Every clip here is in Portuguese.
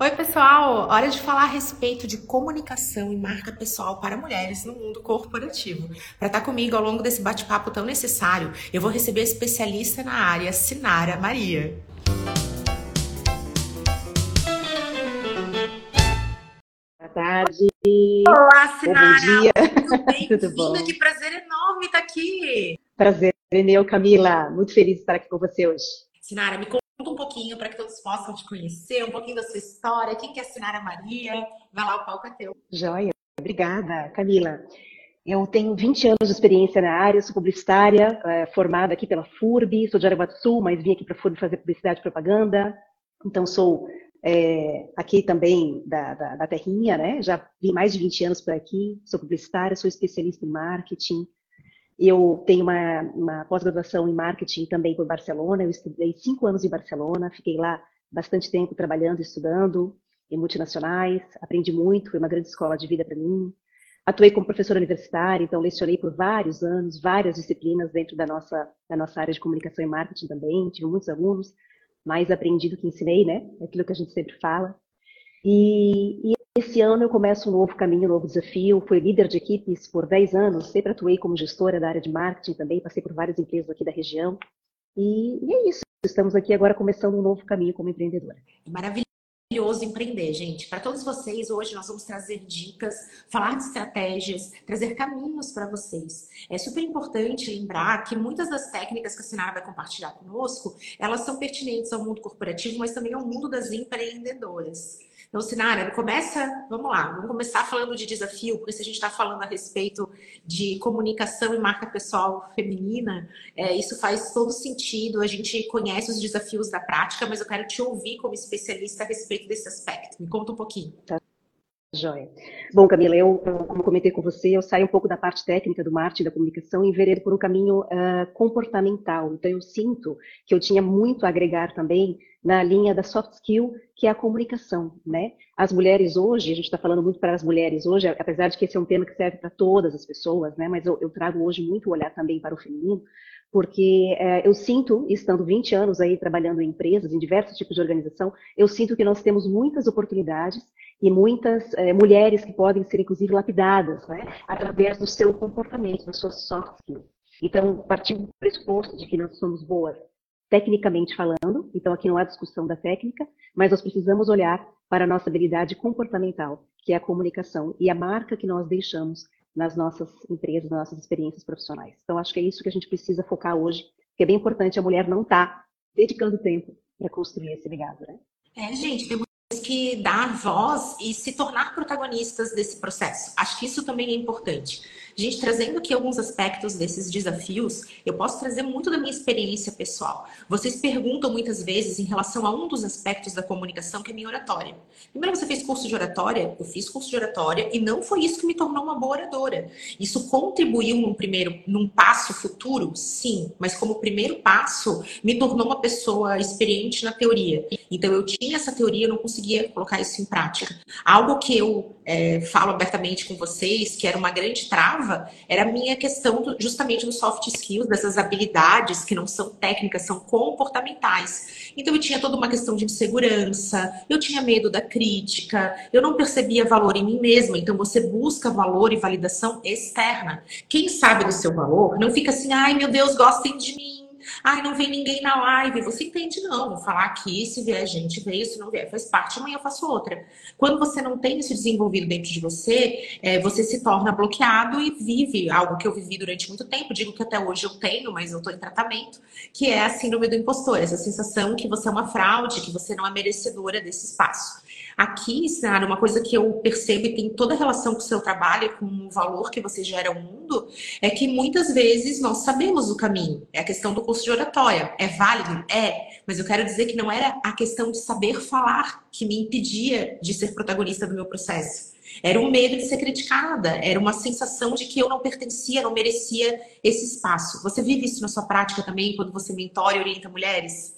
Oi, pessoal! Hora de falar a respeito de comunicação e marca pessoal para mulheres no mundo corporativo. Para estar comigo ao longo desse bate-papo tão necessário, eu vou receber a especialista na área, Sinara Maria. Boa tarde. Olá, Sinara! Bom dia. Tudo bem? Tudo bom? Que prazer enorme estar aqui! Prazer é meu, Camila. Muito feliz de estar aqui com você hoje. Sinara, me um pouquinho para que todos possam te conhecer, um pouquinho da sua história, quem que é a Maria. Vai lá, o palco é teu. Joia. Obrigada, Camila. Eu tenho 20 anos de experiência na área, sou publicitária, é, formada aqui pela FURB, sou de Aragua do Sul, mas vim aqui para a FURB fazer publicidade e propaganda. Então, sou é, aqui também da, da, da, Terrinha, né? Já vim mais de 20 anos por aqui, sou publicitária, sou especialista em marketing, eu tenho uma, uma pós-graduação em marketing também por Barcelona. Eu estudei cinco anos em Barcelona, fiquei lá bastante tempo trabalhando, estudando em multinacionais, aprendi muito, foi uma grande escola de vida para mim. Atuei como professora universitária, então lecionei por vários anos, várias disciplinas dentro da nossa, da nossa área de comunicação e marketing também. Tive muitos alunos, mais aprendi do que ensinei, né? É aquilo que a gente sempre fala. E, e esse ano eu começo um novo caminho, um novo desafio. Fui líder de equipes por 10 anos, sempre atuei como gestora da área de marketing também, passei por várias empresas aqui da região. E, e é isso, estamos aqui agora começando um novo caminho como empreendedora. Maravilhoso empreender, gente. Para todos vocês, hoje nós vamos trazer dicas, falar de estratégias, trazer caminhos para vocês. É super importante lembrar que muitas das técnicas que a Sinara vai compartilhar conosco, elas são pertinentes ao mundo corporativo, mas também ao mundo das empreendedoras. Então, Sinara, começa, vamos lá, vamos começar falando de desafio, porque se a gente está falando a respeito de comunicação e marca pessoal feminina, é, isso faz todo sentido. A gente conhece os desafios da prática, mas eu quero te ouvir como especialista a respeito desse aspecto. Me conta um pouquinho. Tá. Joia. Bom, Camila, eu, como comentei com você, eu saio um pouco da parte técnica do marketing, da comunicação e enveredo por um caminho uh, comportamental. Então, eu sinto que eu tinha muito a agregar também na linha da soft skill, que é a comunicação, né? As mulheres hoje, a gente está falando muito para as mulheres hoje, apesar de que esse é um tema que serve para todas as pessoas, né? Mas eu, eu trago hoje muito olhar também para o feminino, porque é, eu sinto, estando 20 anos aí trabalhando em empresas, em diversos tipos de organização, eu sinto que nós temos muitas oportunidades e muitas é, mulheres que podem ser, inclusive, lapidadas, né? Através do seu comportamento, das suas soft skills. Então, partindo do pressuposto de que nós somos boas tecnicamente falando, então aqui não há discussão da técnica, mas nós precisamos olhar para a nossa habilidade comportamental, que é a comunicação e a marca que nós deixamos nas nossas empresas, nas nossas experiências profissionais. Então acho que é isso que a gente precisa focar hoje, que é bem importante a mulher não estar tá dedicando tempo para construir esse legado, né? É, gente, temos que dar voz e se tornar protagonistas desse processo. Acho que isso também é importante. Gente, trazendo aqui alguns aspectos desses desafios, eu posso trazer muito da minha experiência pessoal. Vocês perguntam muitas vezes em relação a um dos aspectos da comunicação, que é minha oratória. Primeiro, você fez curso de oratória? Eu fiz curso de oratória e não foi isso que me tornou uma boa oradora. Isso contribuiu num primeiro, num passo futuro? Sim, mas como primeiro passo, me tornou uma pessoa experiente na teoria. Então, eu tinha essa teoria, eu não conseguia colocar isso em prática. Algo que eu é, falo abertamente com vocês, que era uma grande trava, era a minha questão do, justamente dos soft skills, dessas habilidades que não são técnicas, são comportamentais. Então eu tinha toda uma questão de insegurança, eu tinha medo da crítica, eu não percebia valor em mim mesma. Então você busca valor e validação externa. Quem sabe do seu valor não fica assim, ai meu Deus, gostem de mim Ai, não vem ninguém na live. Você entende, não. Vou falar aqui, se vier gente, veio, se não vier, faz parte, amanhã eu faço outra. Quando você não tem isso desenvolvido dentro de você, é, você se torna bloqueado e vive algo que eu vivi durante muito tempo. Digo que até hoje eu tenho, mas eu estou em tratamento, que é a síndrome do impostor, essa sensação que você é uma fraude, que você não é merecedora desse espaço. Aqui, Sinara, uma coisa que eu percebo e tem toda a relação com o seu trabalho e com o valor que você gera ao mundo, é que muitas vezes nós sabemos o caminho. É a questão do curso de oratória. É válido? É. Mas eu quero dizer que não era a questão de saber falar que me impedia de ser protagonista do meu processo. Era um medo de ser criticada, era uma sensação de que eu não pertencia, não merecia esse espaço. Você vive isso na sua prática também, quando você mentora e orienta mulheres?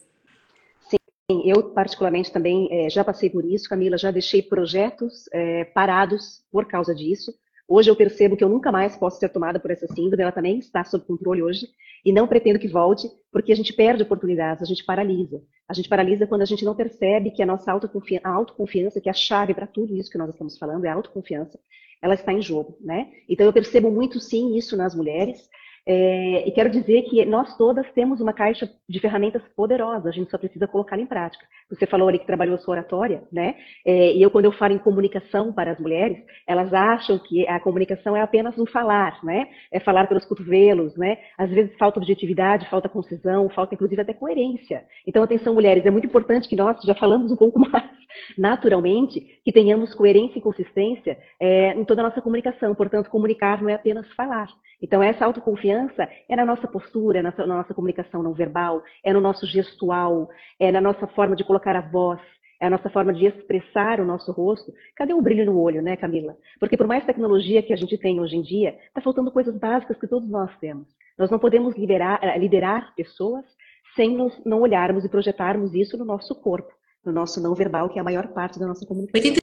Eu, particularmente, também é, já passei por isso, Camila, já deixei projetos é, parados por causa disso, Hoje eu percebo que eu nunca mais posso ser tomada por essa síndrome, ela também está sob controle hoje, e não pretendo que volte, porque a gente perde oportunidades, a gente paralisa. A gente paralisa quando a gente não percebe que a nossa autoconfiança, a autoconfiança que é a chave para tudo isso que nós estamos falando, é a autoconfiança, ela está em jogo, né? Então eu percebo muito sim isso nas mulheres, é, e quero dizer que nós todas temos uma caixa de ferramentas poderosa, a gente só precisa colocá-la em prática. Você falou ali que trabalhou sua oratória, né? É, e eu, quando eu falo em comunicação para as mulheres, elas acham que a comunicação é apenas um falar, né? É falar pelos cotovelos, né? Às vezes falta objetividade, falta concisão, falta inclusive até coerência. Então, atenção, mulheres, é muito importante que nós já falamos um pouco mais naturalmente, que tenhamos coerência e consistência é, em toda a nossa comunicação. Portanto, comunicar não é apenas falar. Então, essa autoconfiança é na nossa postura, é na, na nossa comunicação não verbal, é no nosso gestual, é na nossa forma de colocar a voz, é a nossa forma de expressar o nosso rosto. Cadê o brilho no olho, né, Camila? Porque por mais tecnologia que a gente tem hoje em dia, está faltando coisas básicas que todos nós temos. Nós não podemos liderar, eh, liderar pessoas sem nos, não olharmos e projetarmos isso no nosso corpo, no nosso não verbal, que é a maior parte da nossa comunicação.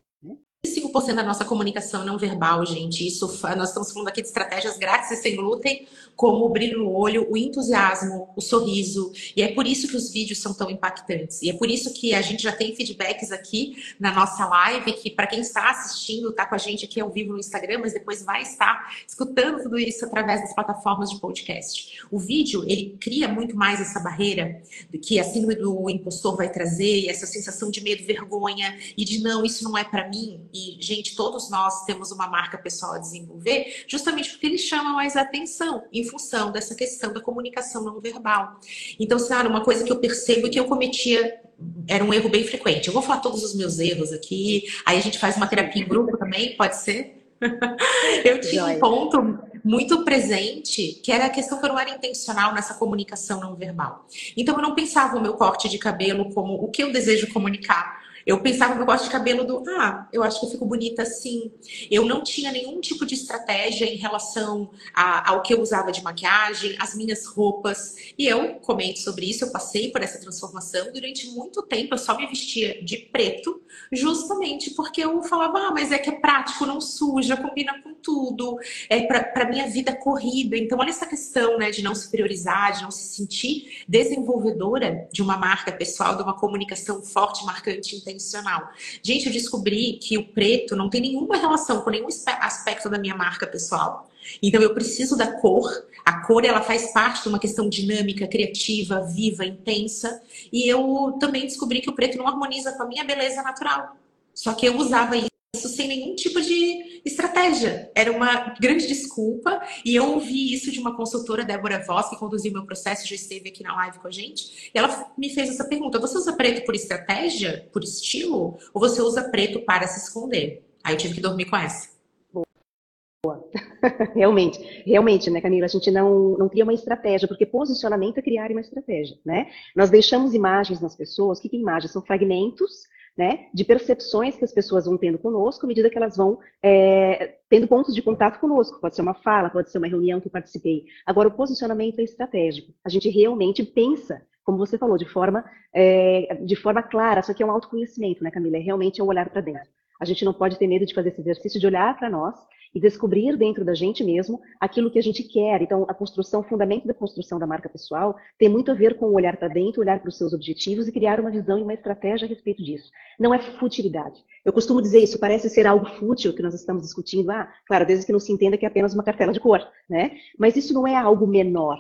85% da nossa comunicação não verbal, gente. Isso, nós estamos falando aqui de estratégias grátis e sem glúten, como o brilho no olho, o entusiasmo, o sorriso. E é por isso que os vídeos são tão impactantes. E é por isso que a gente já tem feedbacks aqui na nossa live, que para quem está assistindo, está com a gente aqui ao vivo no Instagram, mas depois vai estar escutando tudo isso através das plataformas de podcast. O vídeo, ele cria muito mais essa barreira que a síndrome do impostor vai trazer, essa sensação de medo, vergonha e de não, isso não é para mim e, gente, todos nós temos uma marca pessoal a desenvolver, justamente porque ele chama mais atenção em função dessa questão da comunicação não verbal. Então, Senhora, uma coisa que eu percebo que eu cometia era um erro bem frequente. Eu vou falar todos os meus erros aqui, aí a gente faz uma terapia em grupo também, pode ser? eu tinha um ponto muito presente, que era a questão que eu não era intencional nessa comunicação não verbal. Então eu não pensava o meu corte de cabelo como o que eu desejo comunicar, eu pensava no corte de cabelo do, ah, eu acho que eu fico bonita assim. Eu não tinha nenhum tipo de estratégia em relação a, ao que eu usava de maquiagem, as minhas roupas. E eu comento sobre isso, eu passei por essa transformação. Durante muito tempo eu só me vestia de preto, justamente porque eu falava, ah, mas é que é prático, não suja, combina com tudo, é para minha vida corrida. Então, olha essa questão né, de não se priorizar, de não se sentir desenvolvedora de uma marca pessoal, de uma comunicação forte, marcante, intencional. Gente, eu descobri que o preto não tem nenhuma relação com nenhum aspecto da minha marca pessoal. Então eu preciso da cor. A cor ela faz parte de uma questão dinâmica, criativa, viva, intensa. E eu também descobri que o preto não harmoniza com a minha beleza natural. Só que eu usava isso isso sem nenhum tipo de estratégia. Era uma grande desculpa. E eu ouvi isso de uma consultora, Débora Voss, que conduziu meu processo, já esteve aqui na live com a gente. E ela me fez essa pergunta: você usa preto por estratégia, por estilo? Ou você usa preto para se esconder? Aí eu tive que dormir com essa. Boa. realmente, realmente, né, Camila? A gente não, não cria uma estratégia, porque posicionamento é criar uma estratégia, né? Nós deixamos imagens nas pessoas. O que, que é imagem? São fragmentos né, de percepções que as pessoas vão tendo conosco à medida que elas vão é, tendo pontos de contato conosco. Pode ser uma fala, pode ser uma reunião que eu participei. Agora, o posicionamento é estratégico. A gente realmente pensa, como você falou, de forma, é, de forma clara. Isso aqui é um autoconhecimento, né, Camila? É realmente é um olhar para dentro. A gente não pode ter medo de fazer esse exercício de olhar para nós e descobrir dentro da gente mesmo aquilo que a gente quer. Então, a construção, o fundamento da construção da marca pessoal tem muito a ver com olhar para dentro, olhar para os seus objetivos e criar uma visão e uma estratégia a respeito disso. Não é futilidade. Eu costumo dizer isso, parece ser algo fútil que nós estamos discutindo. Ah, claro, desde que não se entenda que é apenas uma cartela de cor, né? Mas isso não é algo menor.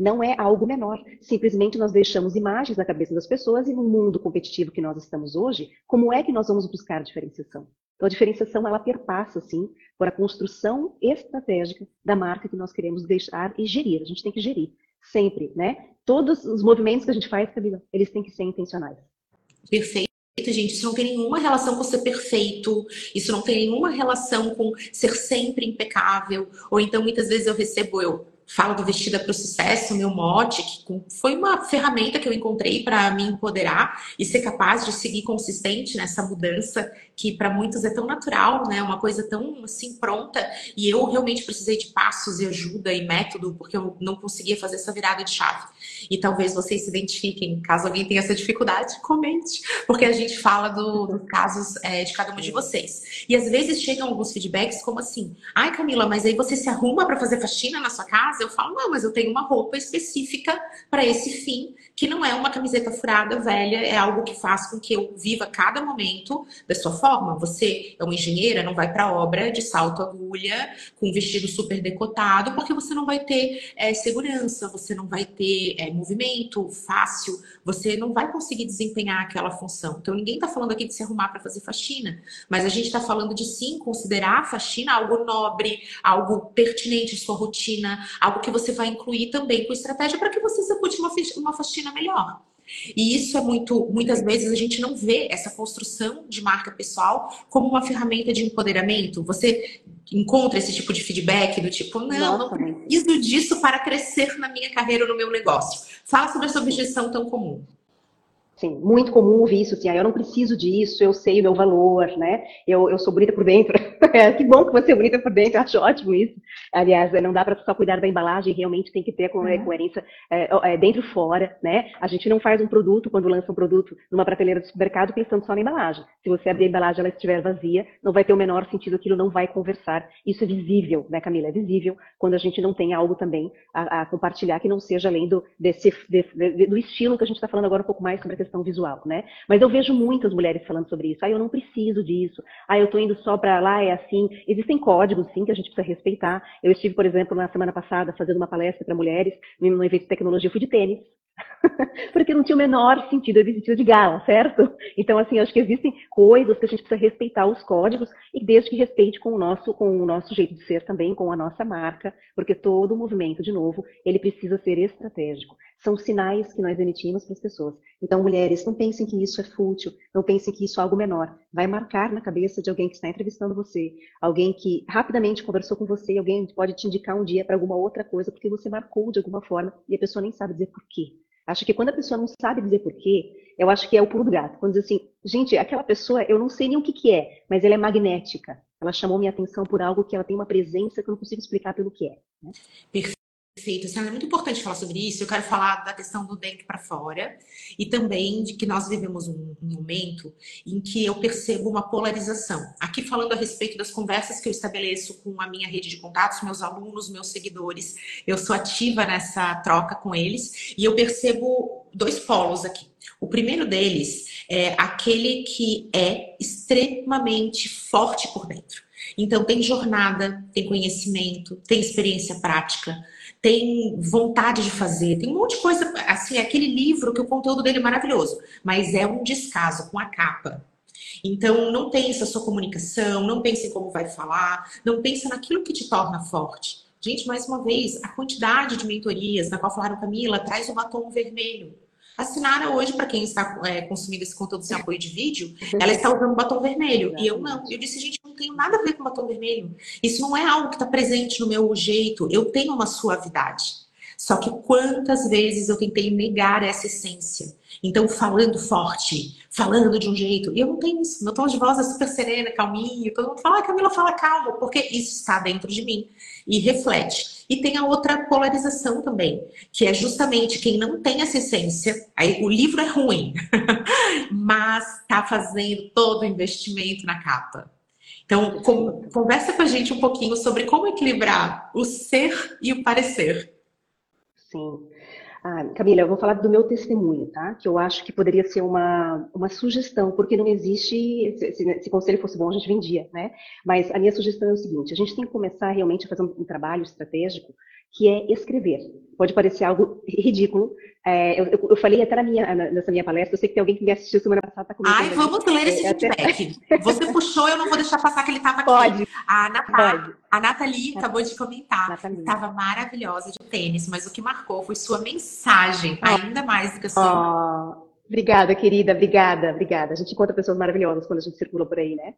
Não é algo menor. Simplesmente nós deixamos imagens na cabeça das pessoas e no mundo competitivo que nós estamos hoje, como é que nós vamos buscar diferenciação? Então, a diferenciação, ela perpassa, sim, por a construção estratégica da marca que nós queremos deixar e gerir. A gente tem que gerir, sempre, né? Todos os movimentos que a gente faz, Camila, eles têm que ser intencionais. Perfeito. Gente, isso não tem nenhuma relação com ser perfeito, isso não tem nenhuma relação com ser sempre impecável, ou então muitas vezes eu recebo, eu falo do Vestida para o Sucesso, meu mote, que foi uma ferramenta que eu encontrei para me empoderar e ser capaz de seguir consistente nessa mudança que para muitos é tão natural, né? Uma coisa tão assim pronta. E eu realmente precisei de passos e ajuda e método, porque eu não conseguia fazer essa virada de chave. E talvez vocês se identifiquem, caso alguém tenha essa dificuldade, comente, porque a gente fala do, dos casos é, de cada uma de vocês. E às vezes chegam alguns feedbacks como assim: ai Camila, mas aí você se arruma para fazer faxina na sua casa? Eu falo, não, mas eu tenho uma roupa específica para esse fim, que não é uma camiseta furada velha, é algo que faz com que eu viva cada momento da sua forma. Você é uma engenheira, não vai para obra de salto agulha, com um vestido super decotado, porque você não vai ter é, segurança, você não vai ter é, movimento fácil, você não vai conseguir desempenhar aquela função. Então, ninguém está falando aqui de se arrumar para fazer faxina, mas a gente está falando de sim considerar a faxina algo nobre, algo pertinente à sua rotina, algo que você vai incluir também com estratégia para que você execute uma faxina melhor. E isso é muito, muitas vezes a gente não vê essa construção de marca pessoal como uma ferramenta de empoderamento. Você encontra esse tipo de feedback do tipo, não, Nossa, não preciso disso para crescer na minha carreira ou no meu negócio. Fala sobre essa objeção tão comum. Sim, muito comum ouvir isso, assim, ah, eu não preciso disso, eu sei o meu valor, né? Eu, eu sou bonita por dentro. É, que bom que você é bonita por dentro, eu acho ótimo isso. Aliás, não dá para só cuidar da embalagem, realmente tem que ter uhum. coerência é, é, dentro e fora, né? A gente não faz um produto, quando lança um produto numa prateleira do supermercado, pensando só na embalagem. Se você abrir a embalagem ela estiver vazia, não vai ter o menor sentido, aquilo não vai conversar. Isso é visível, né, Camila? É visível quando a gente não tem algo também a, a compartilhar que não seja além do, desse, desse, do estilo que a gente está falando agora um pouco mais sobre a questão questão visual, né? Mas eu vejo muitas mulheres falando sobre isso. Ah, eu não preciso disso. Ah, eu estou indo só para lá, é assim. Existem códigos, sim, que a gente precisa respeitar. Eu estive, por exemplo, na semana passada fazendo uma palestra para mulheres no evento de tecnologia, eu fui de tênis. Porque não tinha o menor sentido eu vestido de gala, certo? Então, assim, acho que existem coisas que a gente precisa respeitar os códigos e desde que respeite com o nosso, com o nosso jeito de ser também, com a nossa marca, porque todo movimento, de novo, ele precisa ser estratégico. São sinais que nós emitimos para as pessoas. Então, mulheres, não pensem que isso é fútil, não pensem que isso é algo menor. Vai marcar na cabeça de alguém que está entrevistando você, alguém que rapidamente conversou com você, alguém pode te indicar um dia para alguma outra coisa, porque você marcou de alguma forma e a pessoa nem sabe dizer por quê. Acho que quando a pessoa não sabe dizer porquê, eu acho que é o pulo do gato. Quando diz assim, gente, aquela pessoa, eu não sei nem o que, que é, mas ela é magnética. Ela chamou minha atenção por algo que ela tem uma presença que eu não consigo explicar pelo que é. Né? Perfeito. Perfeito. Assim, é muito importante falar sobre isso. Eu quero falar da questão do dentro para fora e também de que nós vivemos um, um, momento em que eu percebo uma polarização. Aqui falando a respeito das conversas que eu estabeleço com a minha rede de contatos, meus alunos, meus seguidores, eu sou ativa nessa troca com eles e eu percebo dois polos aqui. O primeiro deles é aquele que é extremamente forte por dentro. Então, tem jornada, tem conhecimento, tem experiência prática, tem vontade de fazer, tem um monte de coisa. Assim, aquele livro que o conteúdo dele é maravilhoso, mas é um descaso com a capa. Então, não pensa sua comunicação, não pense em como vai falar, não pensa naquilo que te torna forte. Gente, mais uma vez, a quantidade de mentorias na qual falaram, Camila, traz o batom vermelho. A Sinara hoje, para quem está é, consumindo esse conteúdo sem apoio de vídeo, ela está usando batom vermelho. E eu não. Eu disse, gente, não tenho nada a ver com batom vermelho. Isso não é algo que está presente no meu jeito. Eu tenho uma suavidade. Só que quantas vezes eu tentei negar essa essência? Então, falando forte, falando de um jeito. E eu não tenho isso. Meu tom de voz é super serena, calminho. Todo mundo fala, ah, Camila, fala calmo, porque isso está dentro de mim e reflete. E tem a outra polarização também, que é justamente quem não tem essa essência. Aí o livro é ruim, mas está fazendo todo o investimento na capa. Então, com, conversa com a gente um pouquinho sobre como equilibrar o ser e o parecer. Sim. Ah, Camila, eu vou falar do meu testemunho, tá? Que eu acho que poderia ser uma, uma sugestão, porque não existe. Se, se, se conselho fosse bom, a gente vendia, né? Mas a minha sugestão é o seguinte: a gente tem que começar realmente a fazer um, um trabalho estratégico que é escrever. Pode parecer algo ridículo. É, eu, eu, falei até na minha, nessa minha palestra, eu sei que tem alguém que me assistiu semana passada. Tá Ai, vamos ler esse é, feedback. Até... Você puxou, eu não vou deixar passar que ele estava aqui. Pode. A, Natália, a Nathalie acabou de comentar. Estava maravilhosa de tênis, mas o que marcou foi sua mensagem, ainda mais do que a sua. Oh. Obrigada, querida, obrigada, obrigada. A gente encontra pessoas maravilhosas quando a gente circula por aí, né?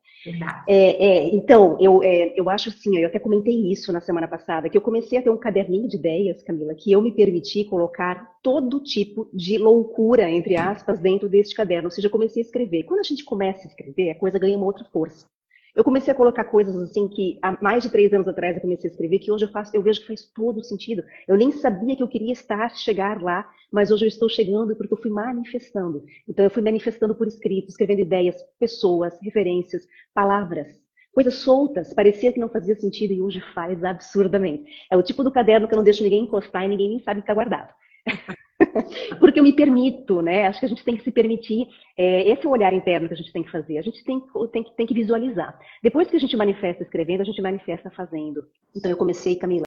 É, é, então, eu, é, eu acho assim, eu até comentei isso na semana passada, que eu comecei a ter um caderninho de ideias, Camila, que eu me permiti colocar todo tipo de loucura, entre aspas, dentro deste caderno. Ou seja, eu comecei a escrever. Quando a gente começa a escrever, a coisa ganha uma outra força. Eu comecei a colocar coisas assim que há mais de três anos atrás eu comecei a escrever, que hoje eu faço, eu vejo que faz todo sentido. Eu nem sabia que eu queria estar, chegar lá, mas hoje eu estou chegando porque eu fui manifestando. Então eu fui manifestando por escrito, escrevendo ideias, pessoas, referências, palavras. Coisas soltas, parecia que não fazia sentido e hoje faz absurdamente. É o tipo do caderno que eu não deixo ninguém encostar e ninguém nem sabe que está guardado. Porque eu me permito, né? Acho que a gente tem que se permitir. É, esse é o olhar interno que a gente tem que fazer. A gente tem, tem, tem que visualizar. Depois que a gente manifesta escrevendo, a gente manifesta fazendo. Então eu comecei, Camila,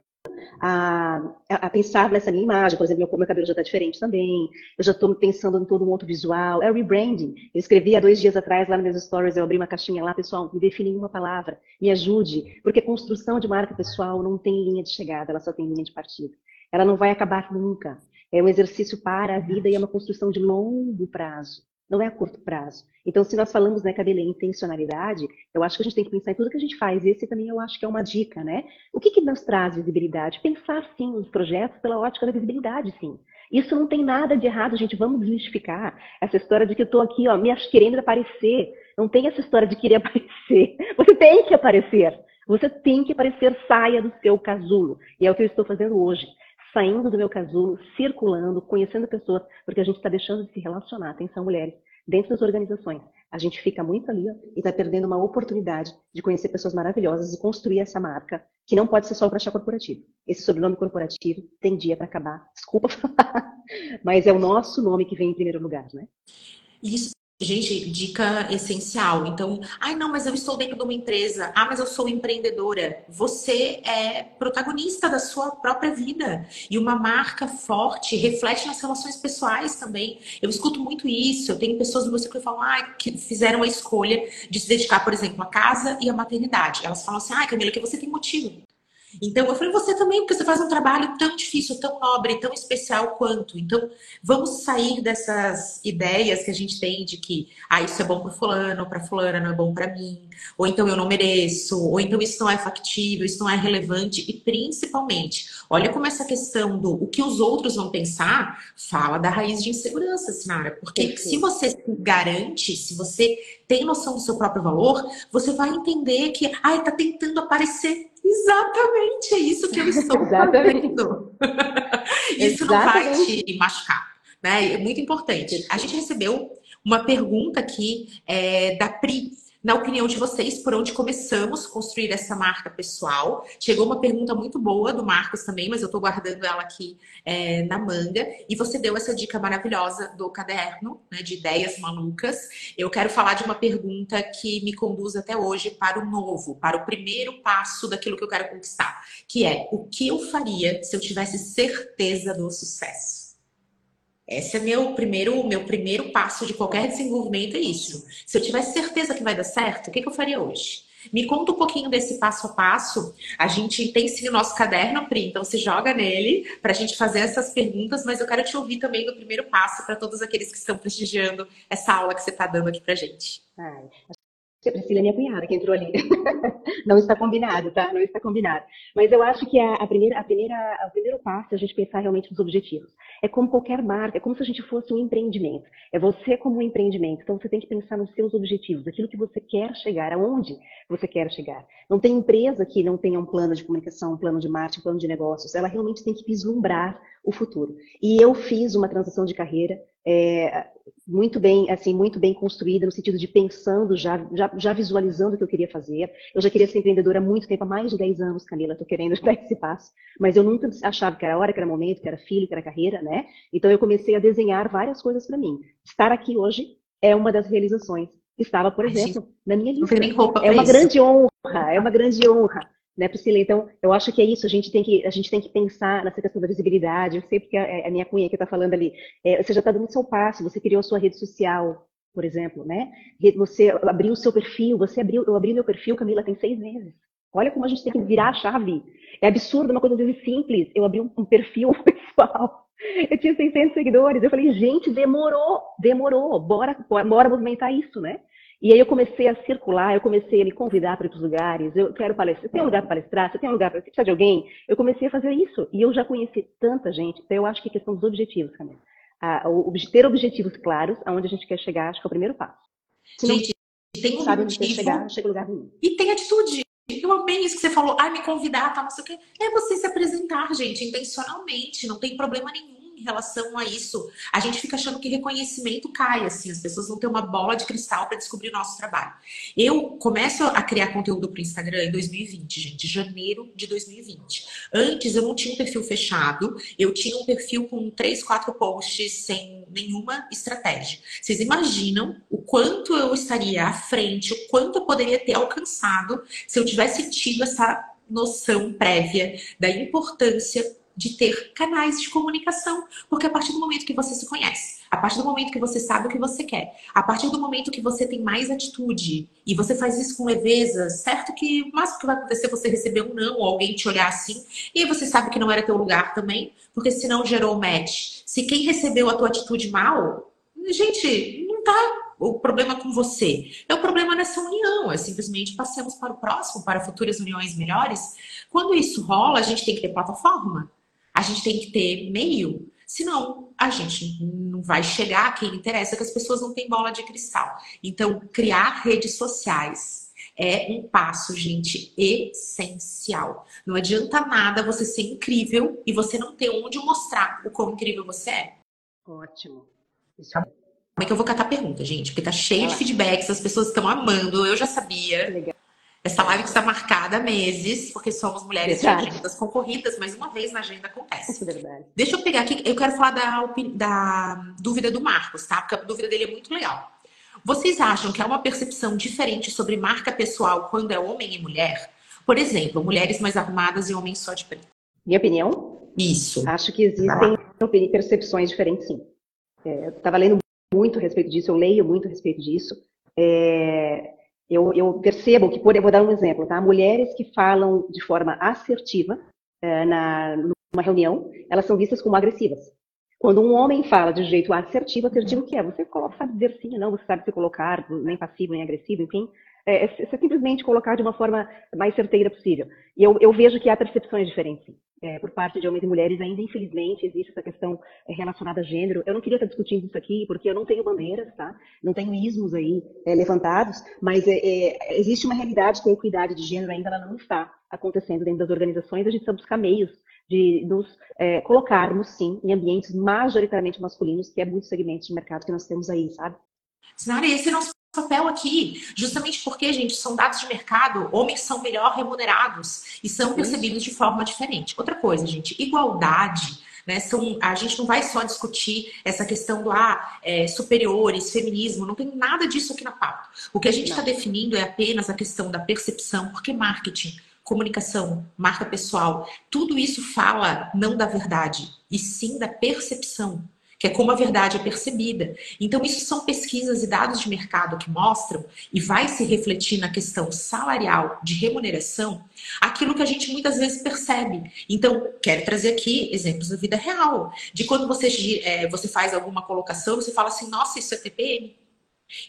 a, a, pensar nessa minha imagem, por exemplo, meu, meu cabelo já está diferente também, eu já estou pensando em todo um outro visual, é o rebranding. Eu escrevi há dois dias atrás, lá nas minhas stories, eu abri uma caixinha lá, pessoal, me define em uma palavra, me ajude, porque construção de marca pessoal não tem linha de chegada, ela só tem linha de partida. Ela não vai acabar nunca. É um exercício para a vida e é uma construção de longo prazo, não é a curto prazo. Então, se nós falamos, né, Cabelo, em intencionalidade, eu acho que a gente tem que pensar em tudo que a gente faz. Esse também eu acho que é uma dica, né? O que, que nos traz visibilidade? Pensar, sim, nos projetos pela ótica da visibilidade, sim. Isso não tem nada de errado, gente. Vamos desmistificar essa história de que eu estou aqui, ó, me querendo aparecer. Não tem essa história de querer aparecer. Você tem que aparecer. Você tem que aparecer, saia do seu casulo. E é o que eu estou fazendo hoje saindo do meu casulo, circulando, conhecendo pessoas, porque a gente está deixando de se relacionar. Atenção, mulheres, dentro das organizações. A gente fica muito ali ó, e está perdendo uma oportunidade de conhecer pessoas maravilhosas e construir essa marca, que não pode ser só o crachá corporativo. Esse sobrenome corporativo tem dia para acabar. Desculpa falar, mas é o nosso nome que vem em primeiro lugar, né? Isso Gente, dica essencial. Então, ai não, mas eu estou dentro de uma empresa. Ah, mas eu sou empreendedora. Você é protagonista da sua própria vida. E uma marca forte reflete nas relações pessoais também. Eu escuto muito isso. Eu tenho pessoas no meu ciclo que falam ah, que fizeram a escolha de se dedicar, por exemplo, à casa e à maternidade. Elas falam assim, ah, Camila, que você tem motivo. Então eu falei, você também, porque você faz um trabalho tão difícil, tão nobre, tão especial quanto. Então vamos sair dessas ideias que a gente tem de que, ah, isso é bom para fulano, para fulana não é bom para mim, ou então eu não mereço, ou então isso não é factível, isso não é relevante. E principalmente, olha como essa questão do o que os outros vão pensar fala da raiz de insegurança, Sinara. Porque se você se garante, se você tem noção do seu próprio valor, você vai entender que, ai, tá tentando aparecer Exatamente, é isso que eu estou fazendo. isso Exatamente. não vai te machucar, né? É muito importante. A gente recebeu uma pergunta aqui é, da Pri na opinião de vocês, por onde começamos a construir essa marca pessoal? Chegou uma pergunta muito boa do Marcos também, mas eu estou guardando ela aqui é, na manga. E você deu essa dica maravilhosa do caderno, né, de ideias malucas. Eu quero falar de uma pergunta que me conduz até hoje para o novo, para o primeiro passo daquilo que eu quero conquistar, que é o que eu faria se eu tivesse certeza do sucesso? Esse é meu primeiro, meu primeiro passo de qualquer desenvolvimento, é isso. Se eu tivesse certeza que vai dar certo, o que, que eu faria hoje? Me conta um pouquinho desse passo a passo. A gente tem sim o nosso caderno, Pri, então se joga nele para a gente fazer essas perguntas, mas eu quero te ouvir também no primeiro passo para todos aqueles que estão prestigiando essa aula que você está dando aqui para gente. Ai, Priscila é minha cunhada que entrou ali. Não está combinado, tá? Não está combinado. Mas eu acho que a, a, primeira, a primeira, o primeiro passo é a gente pensar realmente nos objetivos. É como qualquer marca, é como se a gente fosse um empreendimento. É você como um empreendimento. Então você tem que pensar nos seus objetivos, aquilo que você quer chegar, aonde você quer chegar. Não tem empresa que não tenha um plano de comunicação, um plano de marketing, um plano de negócios. Ela realmente tem que vislumbrar o futuro. E eu fiz uma transição de carreira é, muito bem, assim, muito bem construída no sentido de pensando já, já, já, visualizando o que eu queria fazer. Eu já queria ser empreendedora há muito tempo, há mais de 10 anos, Camila, estou querendo dar esse passo, mas eu nunca achava que era hora, que era momento, que era filho, que era carreira, né? Então eu comecei a desenhar várias coisas para mim. Estar aqui hoje é uma das realizações. Estava, por exemplo, na minha lista. É uma grande honra, é uma grande honra né, Priscila? Então, eu acho que é isso, a gente tem que, a gente tem que pensar nessa questão da visibilidade. Eu sei porque a, a minha cunha que está falando ali, é, você já está dando seu passo, você criou sua rede social, por exemplo, né? Você abriu o seu perfil, você abriu, eu abri meu perfil, Camila, tem seis meses. Olha como a gente tem que virar a chave. É absurdo, uma coisa às simples. Eu abri um, um perfil pessoal Eu tinha 600 seguidores. Eu falei, gente, demorou, demorou. Bora, bora movimentar isso, né? E aí eu comecei a circular, eu comecei a me convidar para outros lugares. Eu quero palestrar. Você tem um lugar para palestrar? Você tem um lugar para. Você precisa de alguém? Eu comecei a fazer isso. E eu já conheci tanta gente. Então eu acho que é questão dos objetivos, Camila. Ah, o, ter objetivos claros, aonde a gente quer chegar, acho que é o primeiro passo. Se gente, não, tem um sabe objetivo, chegar, chega lugar nenhum. E tem atitude. Eu amei isso que você falou. Ai, me convidar, tá, não sei o quê. É você se apresentar, gente, intencionalmente. Não tem problema nenhum em relação a isso. A gente fica achando que reconhecimento cai, assim, as pessoas vão ter uma bola de cristal para descobrir o nosso trabalho. Eu começo a criar conteúdo para o Instagram em 2020, gente, janeiro de 2020. Antes eu não tinha um perfil fechado, eu tinha um perfil com três, quatro posts sem nenhuma estratégia. Vocês imaginam o quanto eu estaria à frente, o quanto eu poderia ter alcançado se eu tivesse tido essa noção prévia da importância de ter canais de comunicação, porque a partir do momento que você se conhece, a partir do momento que você sabe o que você quer, a partir do momento que você tem mais atitude e você faz isso com leveza, certo que o máximo que vai acontecer é você receber um não ou alguém te olhar assim, e você sabe que não era teu lugar também, porque se não gerou match. Se quem recebeu a tua atitude mal, gente, não tá o problema com você. É o problema nessa união. É simplesmente passemos para o próximo, para futuras uniões melhores. Quando isso rola, a gente tem que ter plataforma. A gente tem que ter meio, senão a gente não vai chegar a quem interessa, que as pessoas não têm bola de cristal. Então, criar redes sociais é um passo, gente, essencial. Não adianta nada você ser incrível e você não ter onde mostrar o quão incrível você é. Ótimo. Isso Como é que eu vou catar pergunta, gente? Porque tá cheio de feedbacks, as pessoas estão amando, eu já sabia. Legal. Essa live está marcada há meses, porque somos mulheres Verdade. de agendas concorridas, mas uma vez na agenda acontece. Verdade. Deixa eu pegar aqui, eu quero falar da, da dúvida do Marcos, tá? Porque a dúvida dele é muito legal. Vocês acham que há uma percepção diferente sobre marca pessoal quando é homem e mulher? Por exemplo, mulheres mais arrumadas e homens só de preto. Minha opinião? Isso. Acho que existem percepções diferentes, sim. É, eu estava lendo muito a respeito disso, eu leio muito a respeito disso. É, eu, eu percebo que, por, eu vou dar um exemplo, tá? Mulheres que falam de forma assertiva é, na, numa reunião, elas são vistas como agressivas. Quando um homem fala de jeito assertivo, assertivo que é? Você coloca, sabe dizer sim, não, você sabe se colocar, nem passivo, nem agressivo, enfim. É, é, é simplesmente colocar de uma forma mais certeira possível. E eu, eu vejo que há percepções diferentes, é, por parte de homens e mulheres, ainda infelizmente existe essa questão é, relacionada a gênero. Eu não queria estar discutindo isso aqui, porque eu não tenho bandeiras, tá? Não tenho ismos aí é, levantados, mas é, é, existe uma realidade que a equidade de gênero ainda ela não está acontecendo dentro das organizações. A gente precisa buscar meios de nos é, colocarmos, sim, em ambientes majoritariamente masculinos, que é muitos segmentos de mercado que nós temos aí, sabe? Senhora, esse nosso papel aqui, justamente porque, gente, são dados de mercado, homens são melhor remunerados e são percebidos de forma diferente. Outra coisa, gente, igualdade. Né, são, a gente não vai só discutir essa questão do ah, é, superiores, feminismo, não tem nada disso aqui na pauta. O que a gente está definindo é apenas a questão da percepção, porque marketing, comunicação, marca pessoal, tudo isso fala não da verdade, e sim da percepção que é como a verdade é percebida. Então, isso são pesquisas e dados de mercado que mostram, e vai se refletir na questão salarial de remuneração, aquilo que a gente muitas vezes percebe. Então, quero trazer aqui exemplos da vida real, de quando você, é, você faz alguma colocação, você fala assim, nossa, isso é TPM.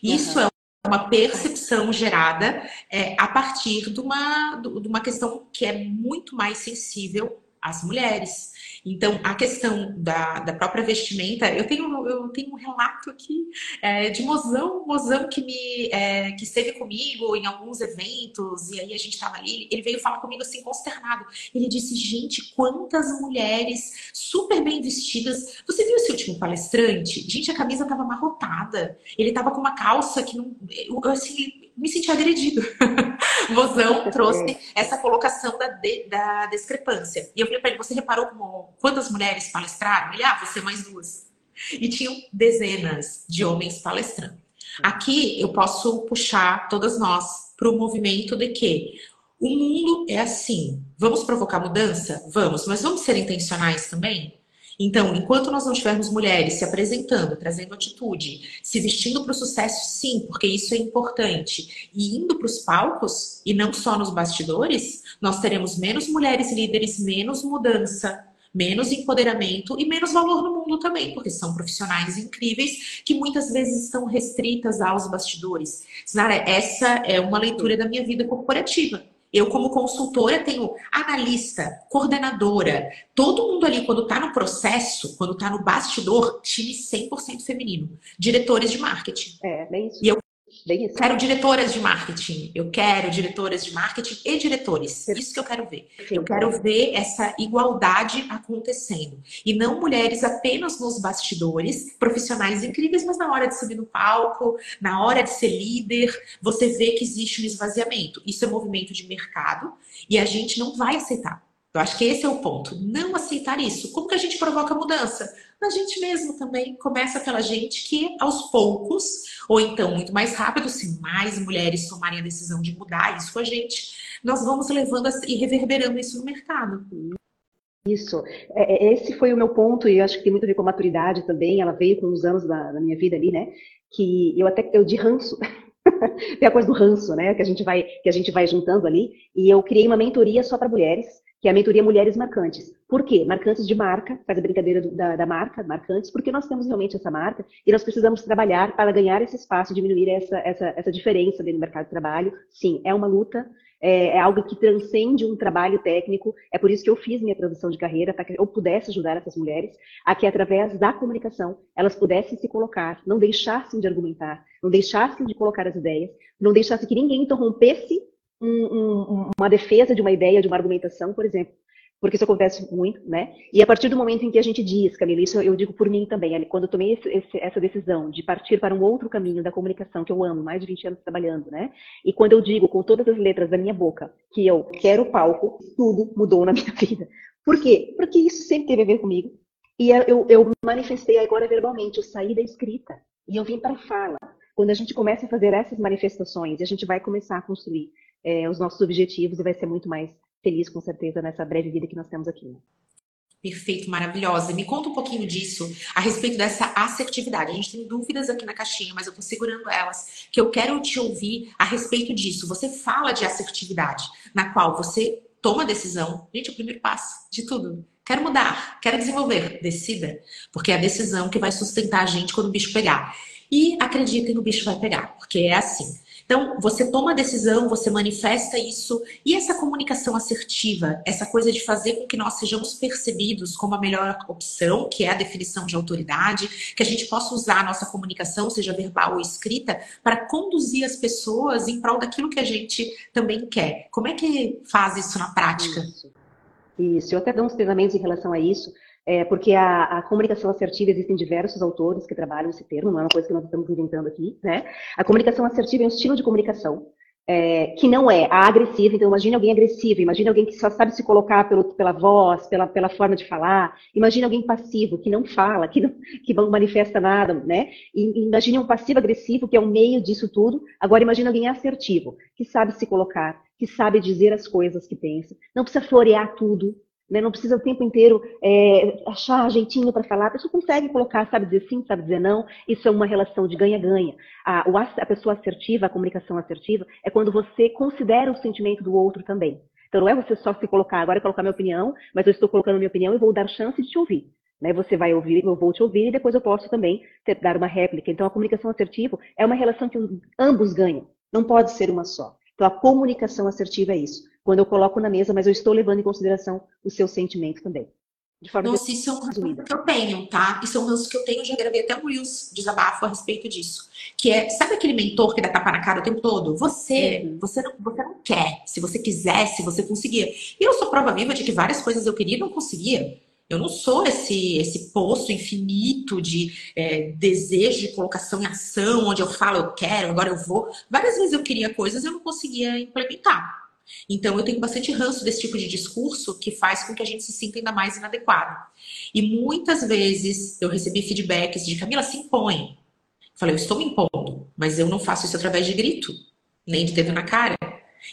Isso uhum. é uma percepção gerada é, a partir de uma, de uma questão que é muito mais sensível às mulheres. Então, a questão da, da própria vestimenta, eu tenho, eu tenho um relato aqui é, de mozão, mozão que me é, que esteve comigo em alguns eventos, e aí a gente estava ali, ele veio falar comigo assim, consternado. Ele disse, gente, quantas mulheres super bem vestidas. Você viu esse último palestrante? Gente, a camisa estava amarrotada. Ele estava com uma calça que não. Eu, assim, me senti agredido. Mozão trouxe essa colocação da, de, da discrepância. E eu falei para ele: você reparou como, quantas mulheres palestraram? Ele, ah, você mais duas. E tinham dezenas de homens palestrando. Aqui eu posso puxar todas nós para o movimento de que o mundo é assim. Vamos provocar mudança? Vamos, mas vamos ser intencionais também? Então, enquanto nós não tivermos mulheres se apresentando, trazendo atitude, se vestindo para o sucesso, sim, porque isso é importante, e indo para os palcos, e não só nos bastidores, nós teremos menos mulheres líderes, menos mudança, menos empoderamento e menos valor no mundo também, porque são profissionais incríveis que muitas vezes estão restritas aos bastidores. Sinara, essa é uma leitura da minha vida corporativa. Eu, como consultora, tenho analista, coordenadora, todo mundo ali, quando está no processo, quando está no bastidor, time 100% feminino. Diretores de marketing. É, bem isso. E eu Bem isso. Quero diretoras de marketing. Eu quero diretoras de marketing e diretores. Isso que eu quero ver. Eu quero ver essa igualdade acontecendo. E não mulheres apenas nos bastidores, profissionais incríveis, mas na hora de subir no palco, na hora de ser líder, você vê que existe um esvaziamento. Isso é movimento de mercado e a gente não vai aceitar. Eu acho que esse é o ponto. Não aceitar isso. Como que a gente provoca mudança? Na gente mesmo também. Começa pela gente que, aos poucos, ou então muito mais rápido, se mais mulheres tomarem a decisão de mudar isso com a gente, nós vamos levando e reverberando isso no mercado. Isso. É, é, esse foi o meu ponto, e eu acho que tem muito a ver com a maturidade também. Ela veio com os anos da, da minha vida ali, né? Que eu até, eu de ranço. tem a coisa do ranço, né? Que a gente vai, que a gente vai juntando ali. E eu criei uma mentoria só para mulheres que é a mentoria Mulheres Marcantes. Por quê? Marcantes de marca, faz a brincadeira do, da, da, marca, marcantes, porque nós temos realmente essa marca e nós precisamos trabalhar para ganhar esse espaço, diminuir essa, essa, essa diferença dentro do mercado de trabalho. Sim, é uma luta, é, é, algo que transcende um trabalho técnico. É por isso que eu fiz minha transição de carreira, para que eu pudesse ajudar essas mulheres a que, através da comunicação, elas pudessem se colocar, não deixassem de argumentar, não deixassem de colocar as ideias, não deixassem que ninguém interrompesse um, um, uma defesa de uma ideia, de uma argumentação, por exemplo. Porque isso acontece muito, né? E a partir do momento em que a gente diz, Camila, isso eu digo por mim também, quando eu tomei esse, esse, essa decisão de partir para um outro caminho da comunicação, que eu amo, mais de 20 anos trabalhando, né? E quando eu digo com todas as letras da minha boca que eu quero palco, tudo mudou na minha vida. Por quê? Porque isso sempre teve a ver comigo. E eu, eu manifestei agora verbalmente, eu saí da escrita e eu vim para a fala. Quando a gente começa a fazer essas manifestações, a gente vai começar a construir é, os nossos objetivos e vai ser muito mais feliz, com certeza, nessa breve vida que nós temos aqui. Perfeito, maravilhosa. Me conta um pouquinho disso, a respeito dessa assertividade. A gente tem dúvidas aqui na caixinha, mas eu tô segurando elas, que eu quero te ouvir a respeito disso. Você fala de assertividade, na qual você toma decisão. Gente, é o primeiro passo de tudo. Quero mudar, quero desenvolver. Decida, porque é a decisão que vai sustentar a gente quando o bicho pegar. E acreditem, o bicho vai pegar, porque é assim. Então, você toma a decisão, você manifesta isso, e essa comunicação assertiva, essa coisa de fazer com que nós sejamos percebidos como a melhor opção, que é a definição de autoridade, que a gente possa usar a nossa comunicação, seja verbal ou escrita, para conduzir as pessoas em prol daquilo que a gente também quer. Como é que faz isso na prática? Isso. Isso, eu até dou uns treinamentos em relação a isso, é, porque a, a, comunicação assertiva, existem diversos autores que trabalham esse termo, não é uma coisa que nós estamos inventando aqui, né? A comunicação assertiva é um estilo de comunicação é, que não é a agressiva, então imagine alguém agressivo, imagine alguém que só sabe se colocar pelo, pela voz, pela, pela forma de falar, imagine alguém passivo, que não fala, que não, que não manifesta nada, né? E, imagine um passivo-agressivo, que é o meio disso tudo, agora imagine alguém assertivo, que sabe se colocar, que sabe dizer as coisas que pensa, não precisa florear tudo, né? Não precisa o tempo inteiro é, achar jeitinho para falar. A pessoa consegue colocar, sabe dizer sim, sabe dizer não. Isso é uma relação de ganha-ganha. A, a pessoa assertiva, a comunicação assertiva, é quando você considera o sentimento do outro também. Então não é você só se colocar, agora colocar minha opinião, mas eu estou colocando minha opinião e vou dar chance de te ouvir. Né? Você vai ouvir, eu vou te ouvir e depois eu posso também ter, dar uma réplica. Então a comunicação assertiva é uma relação que ambos ganham. Não pode ser uma só. Então a comunicação assertiva é isso quando eu coloco na mesa, mas eu estou levando em consideração o seu sentimento também. De forma Nossa, isso é um ranço que eu tenho, tá? Isso é um ranço que eu tenho, já gravei até um Reels desabafo a respeito disso. Que é, sabe aquele mentor que dá tapa na cara o tempo todo? Você, uhum. você, não, você não quer. Se você quisesse, você conseguia. E eu sou prova viva de que várias coisas eu queria e não conseguia. Eu não sou esse, esse poço infinito de é, desejo de colocação em ação, onde eu falo, eu quero, agora eu vou. Várias vezes eu queria coisas e eu não conseguia implementar. Então, eu tenho bastante ranço desse tipo de discurso que faz com que a gente se sinta ainda mais inadequado. E muitas vezes eu recebi feedbacks de Camila, se impõe. Falei, eu estou me impondo, mas eu não faço isso através de grito, nem de dedo na cara.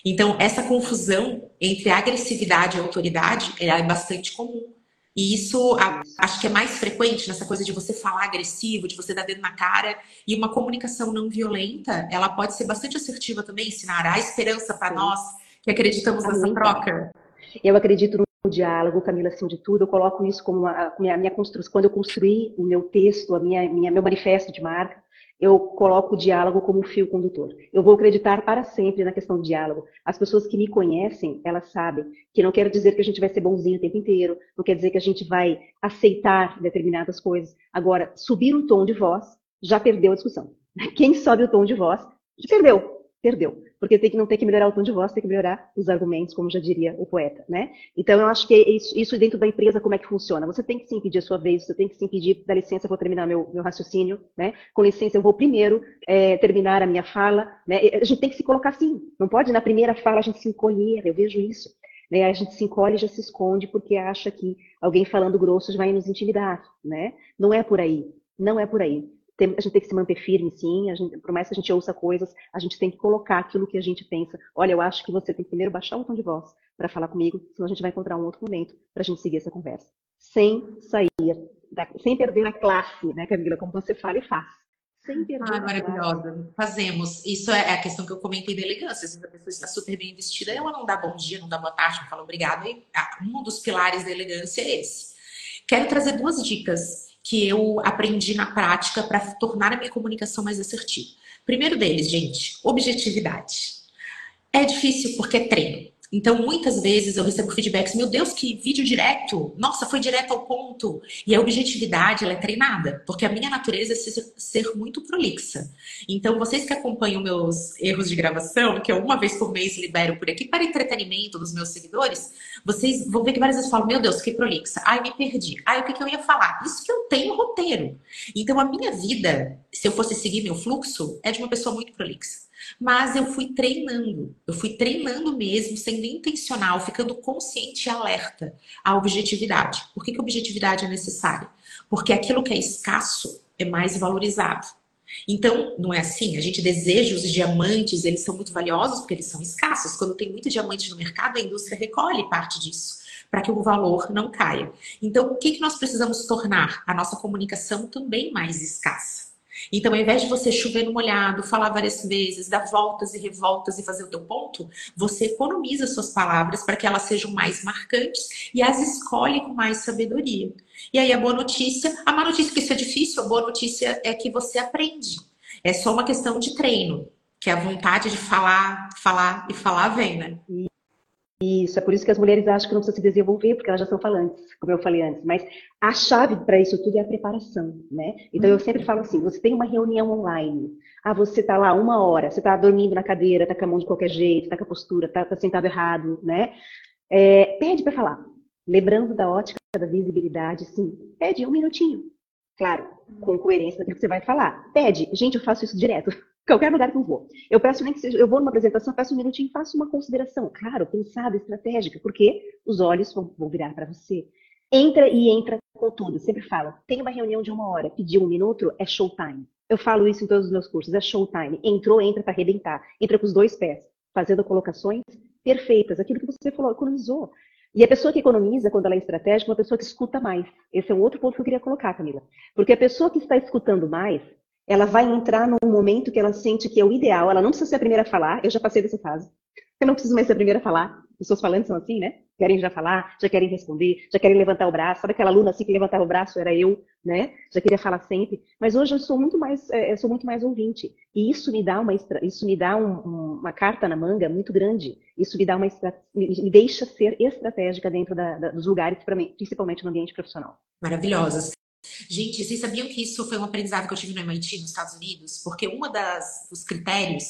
Então, essa confusão entre agressividade e autoridade é bastante comum. E isso acho que é mais frequente nessa coisa de você falar agressivo, de você dar dedo na cara. E uma comunicação não violenta, ela pode ser bastante assertiva também, ensinar a esperança para nós que acreditamos nessa troca. Eu acredito diálogo, Camila, acima de tudo, eu coloco isso como a minha, minha construção. Quando eu construí o meu texto, a minha, minha, meu manifesto de marca, eu coloco o diálogo como fio condutor. Eu vou acreditar para sempre na questão do diálogo. As pessoas que me conhecem, elas sabem que não quero dizer que a gente vai ser bonzinho o tempo inteiro, não quer dizer que a gente vai aceitar determinadas coisas. Agora, subir o tom de voz já perdeu a discussão. Quem sobe o tom de voz, perdeu, perdeu porque tem que não tem que melhorar o tom de voz, tem que melhorar os argumentos, como já diria o poeta, né? Então eu acho que é isso, isso, dentro da empresa como é que funciona. Você tem que se impedir a sua vez, você tem que se impedir, dá licença, vou terminar meu, meu raciocínio, né? Com licença, eu vou primeiro é, terminar a minha fala, né? A gente tem que se colocar assim. Não pode na primeira fala a gente se encolher. Eu vejo isso. Né? A gente se encolhe e já se esconde porque acha que alguém falando grosso vai nos intimidar, né? Não é por aí. Não é por aí tem, a gente tem que se manter firme, sim. Gente, por mais que a gente ouça coisas, a gente tem que colocar aquilo que a gente pensa. Olha, eu acho que você tem que primeiro baixar o tom de voz para falar comigo, senão a gente vai encontrar um outro momento para a gente seguir essa conversa. Sem sair, da, sem perder a classe, né, Camila? Como você fala e faz. Sem perder ah, maravilhosa. Fazemos. Isso é a questão que eu comentei da elegância. Se a pessoa está super bem vestida, ela não dá bom dia, não dá boa tarde, não fala obrigado. E, ah, um dos pilares da elegância é esse. Quero trazer duas dicas que eu aprendi na prática para tornar a minha comunicação mais assertiva. Primeiro deles, gente, objetividade. É difícil porque é treino. Então, muitas vezes eu recebo feedbacks, meu Deus, que vídeo direto, nossa, foi direto ao ponto. E a objetividade, ela é treinada, porque a minha natureza é ser, muito prolixa. Então, vocês que acompanham meus erros de gravação, que eu uma vez por mês libero por aqui para entretenimento dos meus seguidores, vocês vão ver que várias vezes falo, meu Deus, que prolixa. Ai, me perdi. Ai, o que, que eu ia falar? Isso que eu tenho roteiro. Então, a minha vida, se eu fosse seguir meu fluxo, é de uma pessoa muito prolixa. Mas eu fui treinando, eu fui treinando mesmo, sendo intencional, ficando consciente e alerta à objetividade. Por que, que objetividade é necessária? Porque aquilo que é escasso é mais valorizado. Então, não é assim? A gente deseja os diamantes, eles são muito valiosos porque eles são escassos. Quando tem muito diamante no mercado, a indústria recolhe parte disso para que o valor não caia. Então, o que, que nós precisamos tornar? A nossa comunicação também mais escassa. Então, ao invés de você chover no molhado, falar várias vezes, dar voltas e revoltas e fazer o teu ponto, você economiza suas palavras para que elas sejam mais marcantes e as escolhe com mais sabedoria. E aí, a boa notícia, a má notícia é que isso é difícil, a boa notícia é que você aprende. É só uma questão de treino, que é a vontade de falar, falar e falar vem, né? Isso, é por isso que as mulheres acham que não precisam se desenvolver, porque elas já são falantes, como eu falei antes. Mas a chave para isso tudo é a preparação, né? Então eu sempre falo assim: você tem uma reunião online, ah, você está lá uma hora, você está dormindo na cadeira, está com a mão de qualquer jeito, está com a postura, está tá sentado errado, né? É, pede para falar. Lembrando da ótica da visibilidade, sim, pede um minutinho. Claro, com coerência daquilo que você vai falar. Pede, gente, eu faço isso direto. Qualquer lugar que eu vou. Eu peço nem que seja, eu vou numa apresentação, peço um minutinho e faço uma consideração. Claro, pensada, estratégica, porque os olhos vão, vão virar para você. Entra e entra com tudo. Sempre falo, tem uma reunião de uma hora, pediu um minuto, é showtime. Eu falo isso em todos os meus cursos, é showtime. Entrou, entra para arrebentar. Entra com os dois pés, fazendo colocações perfeitas. Aquilo que você falou, economizou. E a pessoa que economiza, quando ela é estratégica, é uma pessoa que escuta mais. Esse é um outro ponto que eu queria colocar, Camila. Porque a pessoa que está escutando mais, ela vai entrar num momento que ela sente que é o ideal. Ela não precisa ser a primeira a falar. Eu já passei dessa fase. Eu não preciso mais ser a primeira a falar. As pessoas falando são assim, né? Querem já falar, já querem responder, já querem levantar o braço. Sabe aquela aluna assim que levantava o braço? Era eu, né? Já queria falar sempre. Mas hoje eu sou muito mais, é, eu sou muito mais ouvinte. E isso me dá uma, isso me dá um, uma carta na manga muito grande. Isso me dá uma, me deixa ser estratégica dentro da, da, dos lugares, principalmente no ambiente profissional. Maravilhosas. Gente, vocês sabiam que isso foi um aprendizado que eu tive no MIT, nos Estados Unidos? Porque um dos critérios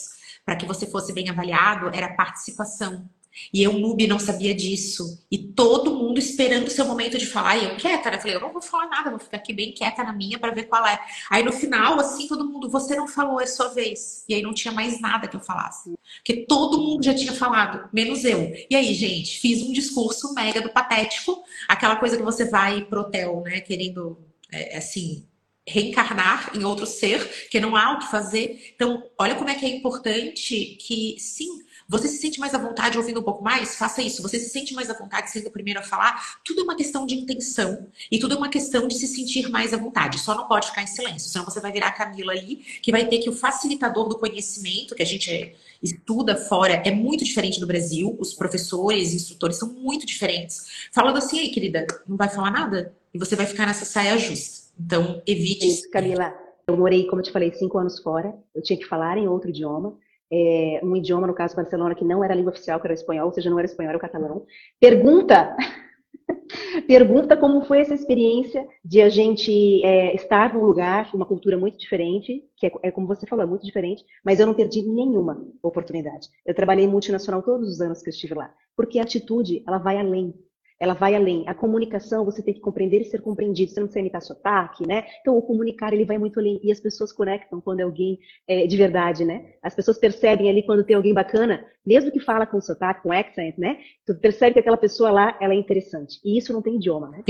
para que você fosse bem avaliado era a participação. E eu, noob, não sabia disso. E todo mundo esperando o seu momento de falar. E eu quieta, né? Falei, eu não vou falar nada, vou ficar aqui bem quieta na minha para ver qual é. Aí no final, assim, todo mundo, você não falou, é sua vez. E aí não tinha mais nada que eu falasse. Porque todo mundo já tinha falado, menos eu. E aí, gente, fiz um discurso mega do patético. Aquela coisa que você vai pro hotel, né? Querendo é, é, assim, reencarnar em outro ser, que não há o que fazer. Então, olha como é que é importante que, sim, Você se sente mais à vontade ouvindo um pouco mais? Faça isso. Você se sente mais à vontade sendo o primeiro a falar? Tudo é uma questão de intenção e tudo é uma questão de se sentir mais à vontade. Só não pode ficar em silêncio, senão você vai virar a Camila ali, que vai ter que o facilitador do conhecimento, que a gente estuda fora, é muito diferente do Brasil. Os professores, instrutores são muito diferentes. Falando assim, aí, querida, não vai falar nada? E você vai ficar nessa saia justa. Então, evite. Isso, Camila. Eu morei, como eu te falei, cinco anos fora. Eu tinha que falar em outro idioma é, um idioma, no caso Barcelona, que não era a língua oficial, que era o espanhol, ou seja, não era espanhol, era o catalão. Pergunta, pergunta como foi essa experiência de a gente é, estar num lugar, uma cultura muito diferente, que é, é, como você falou, é muito diferente, mas eu não perdi nenhuma oportunidade. Eu trabalhei multinacional todos os anos que eu estive lá, porque a atitude, ela vai além ela vai além. A comunicação, você tem que compreender e ser compreendido. Você não precisa imitar sotaque, né? Então, o comunicar, ele vai muito além. E as pessoas conectam quando é alguém é, de verdade, né? As pessoas percebem ali quando tem alguém bacana, mesmo que fala com sotaque, com accent, né? Tu percebe que aquela pessoa lá, ela é interessante. E isso não tem idioma, né?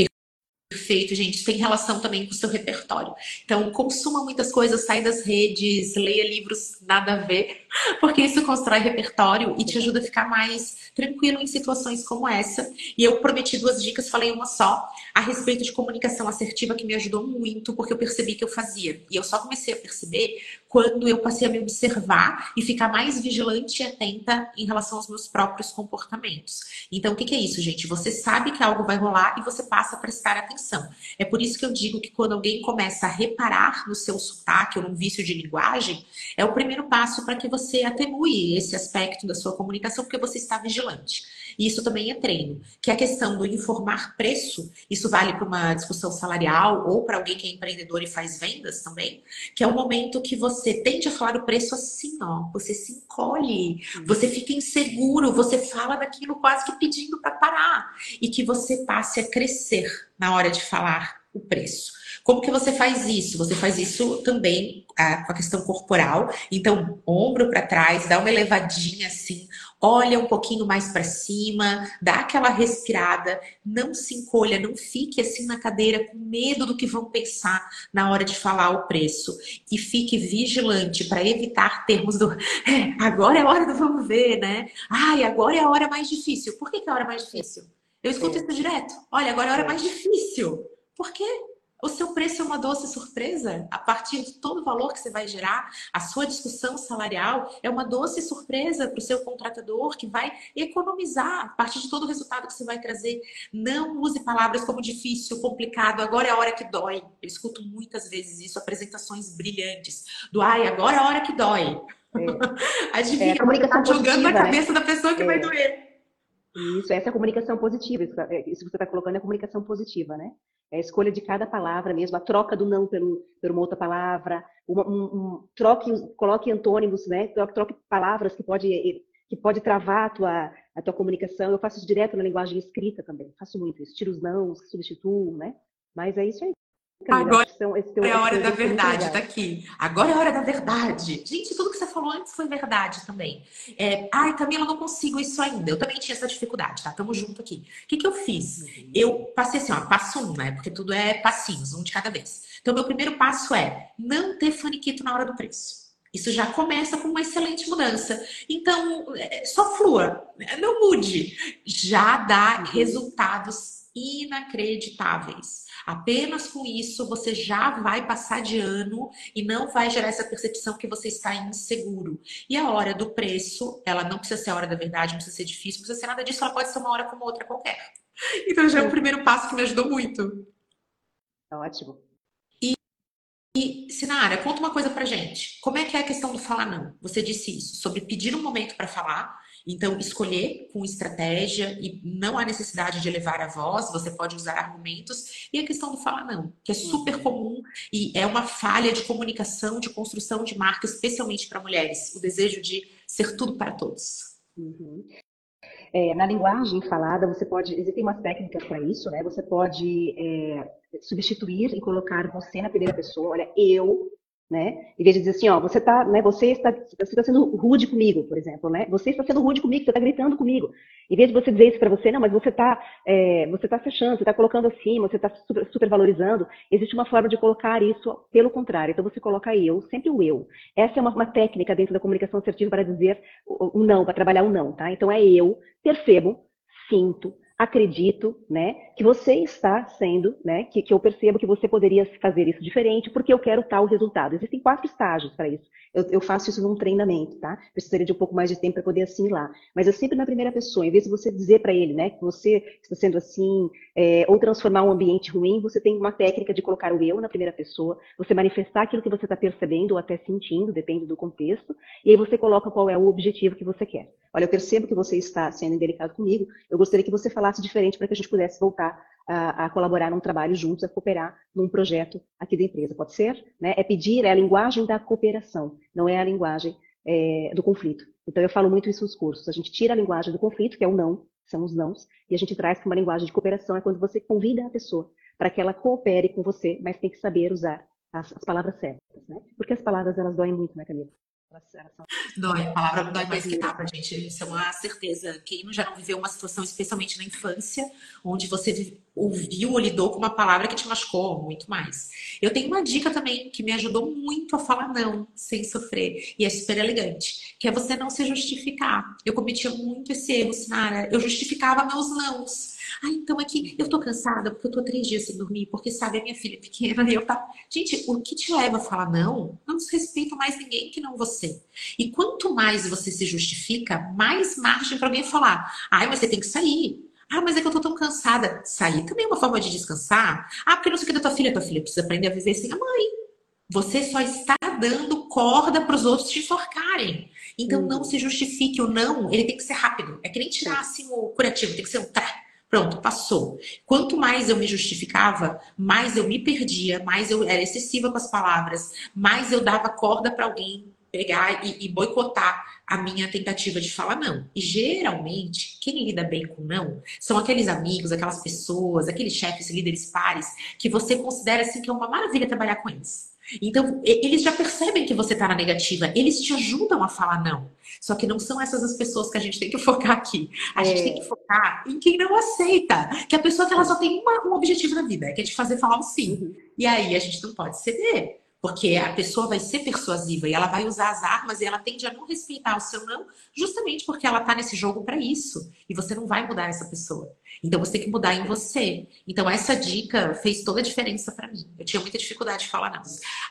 Perfeito, gente. Tem relação também com o seu repertório. Então, consuma muitas coisas, sai das redes, leia livros nada a ver, porque isso constrói repertório e te ajuda a ficar mais tranquilo em situações como essa. E eu prometi duas dicas, falei uma só, a respeito de comunicação assertiva, que me ajudou muito, porque eu percebi que eu fazia. E eu só comecei a perceber quando eu passei a me observar e ficar mais vigilante e atenta em relação aos meus próprios comportamentos. Então, o que, é isso, gente? Você sabe que algo vai rolar e você passa a prestar atenção. É por isso que eu digo que quando alguém começa a reparar no seu sotaque ou num vício de linguagem, é o primeiro passo para que você atenue esse aspecto da sua comunicação, porque você está vigilante. E isso também é treino. Que a questão do informar preço, isso vale para uma discussão salarial ou para alguém que é empreendedor e faz vendas também, que é o momento que você tende a falar o preço assim, ó, você se encolhe, você fica inseguro, você fala daquilo quase que pedindo para parar e que você passe a crescer na hora de falar o preço. Como que você faz isso? Você faz isso também ah, com a questão corporal. Então, ombro para trás, dá uma elevadinha assim, olha um pouquinho mais para cima, dá aquela respirada, não se encolha, não fique assim na cadeira com medo do que vão pensar na hora de falar o preço. E fique vigilante para evitar termos do é, agora é a hora do vamos ver, né? Ai, agora é a hora mais difícil. Por que, que é a hora mais difícil? Eu escuto isso direto. Olha, agora é a hora mais difícil. Por quê? O seu preço é uma doce surpresa. A partir de todo o valor que você vai gerar, a sua discussão salarial é uma doce surpresa para o seu contratador que vai economizar a partir de todo o resultado que você vai trazer. Não use palavras como difícil, complicado, agora é a hora que dói. Eu escuto muitas vezes isso, apresentações brilhantes do ai, agora é a hora que dói. É. Adivinha, é, a comunicação tá jogando na né? cabeça da pessoa que é. vai doer. Isso, essa é a comunicação positiva. Isso que você está colocando é a comunicação positiva, né? É a escolha de cada palavra mesmo, a troca do não pelo, por uma outra palavra, uma, um, um, troque, coloque antônimos, né? Troque, palavras que pode, que pode travar a tua, a tua comunicação. Eu faço isso direto na linguagem escrita também, faço muito isso. Tiro os não, substituo, né? Mas é isso aí. Agora é a hora da verdade, tá aqui. Agora é a hora da verdade. Gente, tudo que você falou antes foi verdade também. É, Ai, Camila, eu não consigo isso ainda. Eu também tinha essa dificuldade, tá? Tamo junto aqui. O que, que eu fiz? Eu passei assim, ó, passo um, né? Porque tudo é passinhos, um de cada vez. Então, meu primeiro passo é não ter faniquito na hora do preço. Isso já começa com uma excelente mudança. Então, é, só flua, não mude. Já dá uhum. resultados inacreditáveis. Apenas com isso você já vai passar de ano e não vai gerar essa percepção que você está inseguro. E a hora do preço, ela não precisa ser a hora da verdade, não precisa ser difícil, não precisa ser nada disso, ela pode ser uma hora como outra qualquer. Então já é o primeiro passo que me ajudou muito. Ótimo. E, e Sinara, conta uma coisa pra gente. Como é que é a questão do falar não? Você disse isso, sobre pedir um momento para falar então, escolher com estratégia e não há necessidade de elevar a voz, você pode usar argumentos. E a questão do falar não, que é super uhum. comum e é uma falha de comunicação, de construção de marca, especialmente para mulheres. O desejo de ser tudo para todos. Uhum. É, na linguagem falada, você pode. Existem umas técnicas para isso, né? Você pode é, substituir e colocar você na primeira pessoa. Olha, eu né? Em vez de dizer assim, ó, você tá, né, você está, você está sendo rude comigo, por exemplo, né? Você está sendo rude comigo, você está gritando comigo. Em vez de você dizer isso para você, não, mas você está, é, você está fechando, você está colocando acima, você está super, super, valorizando. Existe uma forma de colocar isso pelo contrário. Então você coloca eu, sempre o eu. Essa é uma, uma técnica dentro da comunicação assertiva para dizer o, o não, para trabalhar o não, tá? Então é eu, percebo, sinto, acredito, né, que você está sendo, né, que, que eu percebo que você poderia fazer isso diferente, porque eu quero tal resultado. Existem quatro estágios para isso. Eu, eu, faço isso num treinamento, tá? Precisaria de um pouco mais de tempo para poder assimilar. Mas eu sempre na primeira pessoa, em vez de você dizer para ele, né, que você está sendo assim, é, ou transformar um ambiente ruim, você tem uma técnica de colocar o eu na primeira pessoa, você manifestar aquilo que você está percebendo ou até sentindo, depende do contexto, e aí você coloca qual é o objetivo que você quer. Olha, eu percebo que você está sendo indelicado comigo, eu gostaria que você falasse diferente para que a gente pudesse voltar a, a, colaborar num trabalho juntos, a cooperar num projeto aqui da empresa. Pode ser? Né? É pedir, é a linguagem da cooperação, não é a linguagem é, do conflito. Então, eu falo muito isso nos cursos. A gente tira a linguagem do conflito, que é o não, são os nãos, e a gente traz para uma linguagem de cooperação, é quando você convida a pessoa para que ela coopere com você, mas tem que saber usar as, as palavras certas, né? Porque as palavras, elas doem muito, né, Camila? Dói, a palavra dói mais que tapa, gente. Isso é uma certeza. Quem já não viveu uma situação, especialmente na infância, onde você ouviu ou lidou com uma palavra que te machucou muito mais. Eu tenho uma dica também que me ajudou muito a falar não, sem sofrer, e é super elegante, que é você não se justificar. Eu cometia muito esse erro, Sinara. Eu justificava meus nãos. Ah, então é que eu tô cansada porque eu tô três dias sem dormir, porque sabe, a minha filha é pequena e eu tá. Gente, o que te leva a falar não? Não desrespeita mais ninguém que não você. E quanto mais você se justifica, mais margem para alguém falar. Ai, mas você tem que sair. Ah, mas é que eu tô tão cansada. Sair também é uma forma de descansar. Ah, porque não sei o que da tua filha. Tua filha precisa aprender a viver sem a mãe. Você só está dando corda para os outros te enforcarem. Então não uhum. se justifique. O não, ele tem que ser rápido. É que nem tirar assim o curativo, tem que ser um trá. Pronto, passou. Quanto mais eu me justificava, mais eu me perdia, mais eu era excessiva com as palavras, mais eu dava corda para alguém pegar e, e, boicotar a minha tentativa de falar não. E geralmente, quem lida bem com não são aqueles amigos, aquelas pessoas, aqueles chefes, líderes pares, que você considera assim que é uma maravilha trabalhar com eles. Então, eles já percebem que você está na negativa, eles te ajudam a falar não. Só que não são essas as pessoas que a gente tem que focar aqui. A é. gente tem que focar em quem não aceita. Que a pessoa que ela só tem uma, um objetivo na vida, que é te fazer falar um sim. Uhum. E aí a gente não pode ceder. Porque a pessoa vai ser persuasiva e ela vai usar as armas e ela tende a não respeitar o seu não, justamente porque ela tá nesse jogo para isso. E você não vai mudar essa pessoa. Então você tem que mudar em você. Então essa dica fez toda a diferença para mim. Eu tinha muita dificuldade de falar não.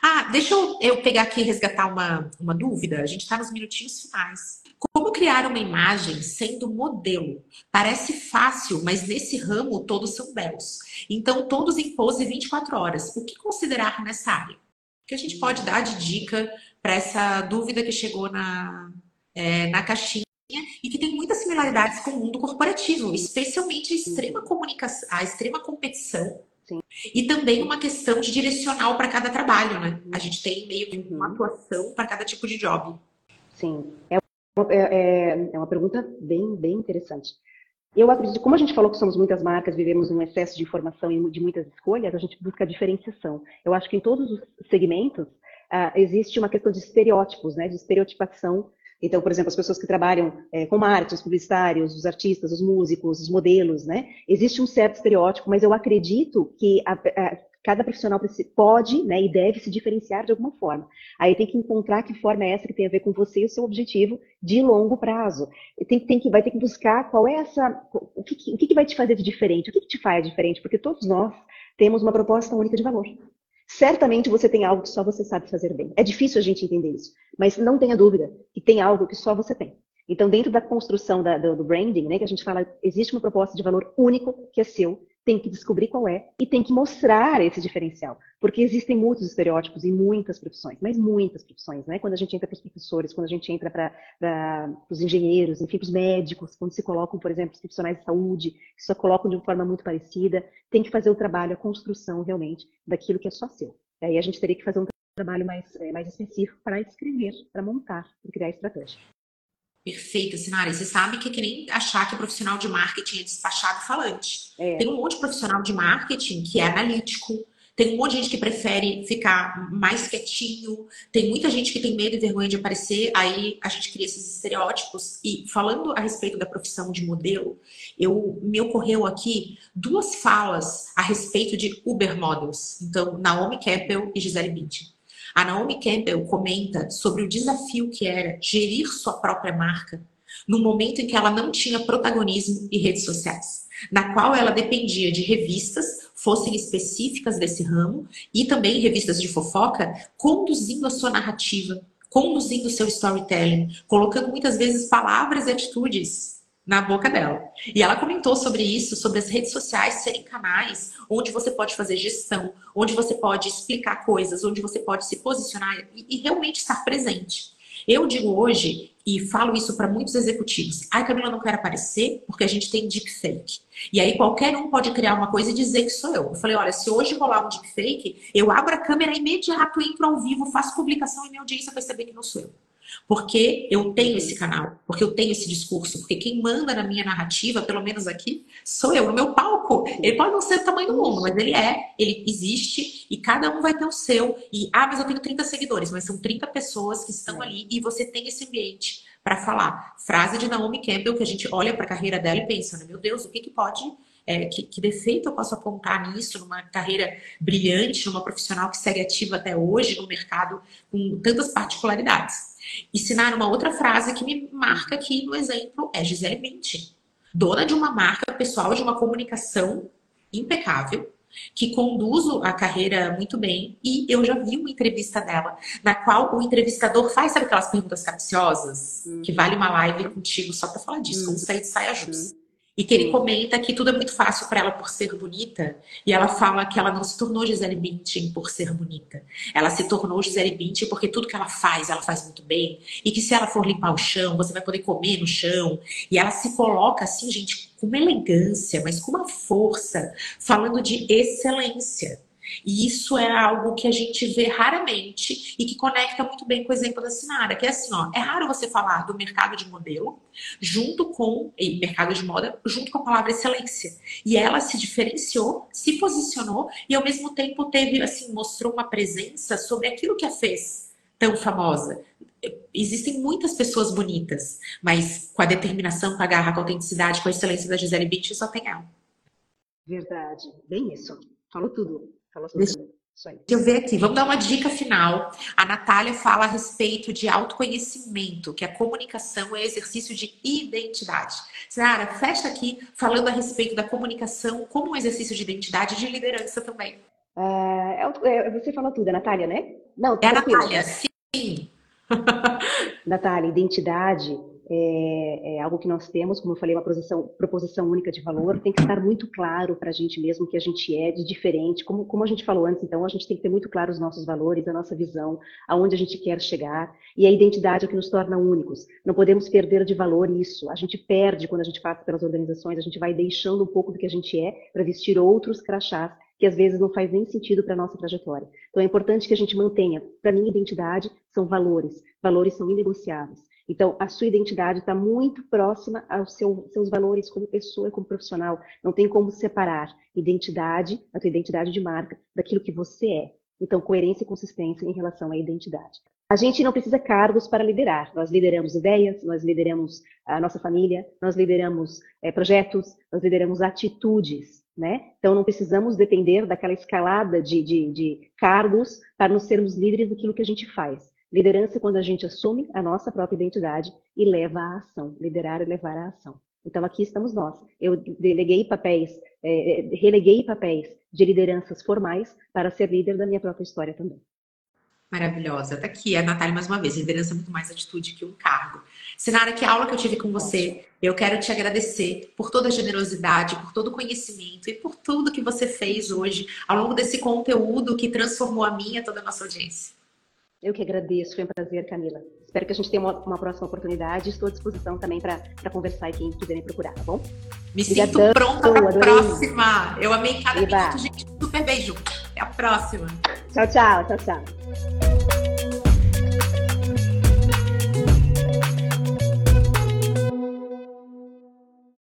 Ah, deixa eu, eu pegar aqui e resgatar uma, uma dúvida. A gente está nos minutinhos finais. Como criar uma imagem sendo modelo? Parece fácil, mas nesse ramo todos são belos. Então, todos em pose 24 horas. O que considerar nessa área? Que a gente pode dar de dica para essa dúvida que chegou na, é, na caixinha e que tem muitas similaridades com o mundo corporativo, especialmente a extrema comunicação, a extrema competição Sim. E também uma questão de direcional para cada trabalho, né? A gente tem meio que uma uhum. atuação para cada tipo de job. Sim, é uma, é, é, é uma pergunta bem, bem interessante. Eu acredito, como a gente falou que somos muitas marcas, vivemos um excesso de informação e de muitas escolhas, a gente busca a diferenciação. Eu acho que em todos os segmentos uh, existe uma questão de estereótipos, né, de estereotipação. Então, por exemplo, as pessoas que trabalham é, com marketing, os publicitários, os artistas, os músicos, os modelos, né? Existe um certo estereótipo, mas eu acredito que a, a, cada profissional pode né, e deve se diferenciar de alguma forma. Aí tem que encontrar que forma é essa que tem a ver com você e o seu objetivo de longo prazo. Tem, tem que, vai ter que buscar qual é essa. O que, o que vai te fazer de diferente? O que, que te faz diferente? Porque todos nós temos uma proposta única de valor. Certamente você tem algo que só você sabe fazer bem. É difícil a gente entender isso, mas não tenha dúvida que tem algo que só você tem. Então, dentro da construção da, do, do branding, né, que a gente fala, existe uma proposta de valor único que é seu, tem que descobrir qual é e tem que mostrar esse diferencial. Porque existem muitos estereótipos em muitas profissões, mas muitas profissões, né? Quando a gente entra para os professores, quando a gente entra para os engenheiros, enfim, para os médicos, quando se colocam, por exemplo, os profissionais de saúde, que só colocam de uma forma muito parecida, tem que fazer o trabalho, a construção realmente daquilo que é só seu. E aí a gente teria que fazer um trabalho mais, é, mais específico para escrever, para montar, para criar estratégia. Perfeito, Sinara. Você sabe que é que nem achar que o profissional de marketing é despachado falante. É. Tem um monte de profissional de marketing que é analítico, Tem um monte de gente que prefere ficar mais quietinho. Tem muita gente que tem medo e vergonha de aparecer. Aí a gente cria esses estereótipos. E falando a respeito da profissão de modelo, eu me ocorreu aqui duas falas a respeito de Uber Models. Então, Naomi Campbell e Gisele Bündchen. A Naomi Campbell comenta sobre o desafio que era gerir sua própria marca no momento em que ela não tinha protagonismo e redes sociais, na qual ela dependia de revistas, fossem específicas desse ramo, e também revistas de fofoca, conduzindo a sua narrativa, conduzindo o seu storytelling, colocando muitas vezes palavras e atitudes na boca dela. E ela comentou sobre isso, sobre as redes sociais serem canais onde você pode fazer gestão, onde você pode explicar coisas, onde você pode se posicionar e, e realmente estar presente. Eu digo hoje, e falo isso para muitos executivos, ai Camila, não quero aparecer porque a gente tem deepfake. E aí qualquer um pode criar uma coisa e dizer que sou eu. Eu falei, olha, se hoje rolar um deepfake, eu abro a câmera imediato, entro ao vivo, faço publicação e minha audiência vai saber que não sou eu. Porque eu tenho esse canal, porque eu tenho esse discurso, porque quem manda na minha narrativa, pelo menos aqui, sou eu, no meu palco. Ele pode não ser o tamanho do mundo, mas ele é, ele existe e cada um vai ter o seu. E, ah, mas eu tenho 30 seguidores, mas são 30 pessoas que estão é. ali e você tem esse ambiente para falar. Frase de Naomi Campbell, que a gente olha para a carreira dela e pensa, né, meu Deus, o que, que pode é, que, que, defeito eu posso apontar nisso, numa carreira brilhante, numa profissional que segue ativa até hoje no mercado com tantas particularidades. Ensinar uma outra frase que me marca aqui no exemplo é Gisele Bündchen, dona de uma marca pessoal de uma comunicação impecável, que conduz a carreira muito bem. E eu já vi uma entrevista dela, na qual o entrevistador faz, sabe aquelas perguntas capciosas? Que vale uma live contigo só para falar disso, como sair de saia justa. E que ele comenta que tudo é muito fácil para ela por ser bonita. E ela fala que ela não se tornou Gisele Bündchen por ser bonita. Ela se tornou Gisele Bündchen porque tudo que ela faz, ela faz muito bem. E que se ela for limpar o chão, você vai poder comer no chão. E ela se coloca assim, gente, com uma elegância, mas com uma força, falando de excelência. E isso é algo que a gente vê raramente e que conecta muito bem com o exemplo da Sinara, que é assim, ó, é raro você falar do mercado de modelo junto com e mercado de moda, junto com a palavra excelência. E ela se diferenciou, se posicionou e ao mesmo tempo teve assim, mostrou uma presença sobre aquilo que a fez tão famosa. Existem muitas pessoas bonitas, mas com a determinação, com a garra, com a autenticidade, com a excelência da Gisele Bündchen, só tem ela. Verdade, bem isso. Falou tudo. Deixa eu ver aqui, vamos dar uma dica final. A Natália fala a respeito de autoconhecimento, que a comunicação é exercício de identidade. Sara, fecha aqui falando a respeito da comunicação como um exercício de identidade e de liderança também. Uh, é, você falou tudo, é Natália, né? Não, é a Natália, sim. Natália, identidade é, é, algo que nós temos, como eu falei, uma proposição, proposição única de valor, tem que estar muito claro para a gente mesmo que a gente é de diferente, como, como a gente falou antes, então a gente tem que ter muito claro os nossos valores, a nossa visão, aonde a gente quer chegar, e a identidade é o que nos torna únicos. Não podemos perder de valor isso, a gente perde quando a gente passa pelas organizações, a gente vai deixando um pouco do que a gente é para vestir outros crachás que às vezes não faz nem sentido para a nossa trajetória. Então é importante que a gente mantenha, para mim, identidade são valores, valores são inegociáveis. Então, a sua identidade está muito próxima aos seu, seus valores como pessoa como profissional. Não tem como separar identidade, a tua identidade de marca, daquilo que você é. Então, coerência e consistência em relação à identidade. A gente não precisa cargos para liderar. Nós lideramos ideias, nós lideramos a nossa família, nós lideramos é, projetos, nós lideramos atitudes. Né? Então, não precisamos depender daquela escalada de, de, de cargos para nos sermos líderes daquilo que a gente faz. Liderança é quando a gente assume a nossa própria identidade e leva à ação. Liderar é levar à ação. Então aqui estamos nós. Eu deleguei papéis, é, é, releguei papéis de lideranças formais para ser líder da minha própria história também. Maravilhosa. Tá aqui a Natália mais uma vez. Liderança é muito mais atitude que um cargo. Sinara, que aula que eu tive com você. Eu quero te agradecer por toda a generosidade, por todo o conhecimento e por tudo que você fez hoje ao longo desse conteúdo que transformou a minha e toda a nossa audiência. Eu que agradeço, foi um prazer, Camila. Espero que a gente tenha uma, uma próxima oportunidade. Estou à disposição também para conversar e quem quiser me procurar, tá bom? Me Obrigadão, sinto pronta para a próxima. Eu amei cada Eba. minuto, gente. Super beijo. Até a próxima. Tchau, tchau. Tchau, tchau.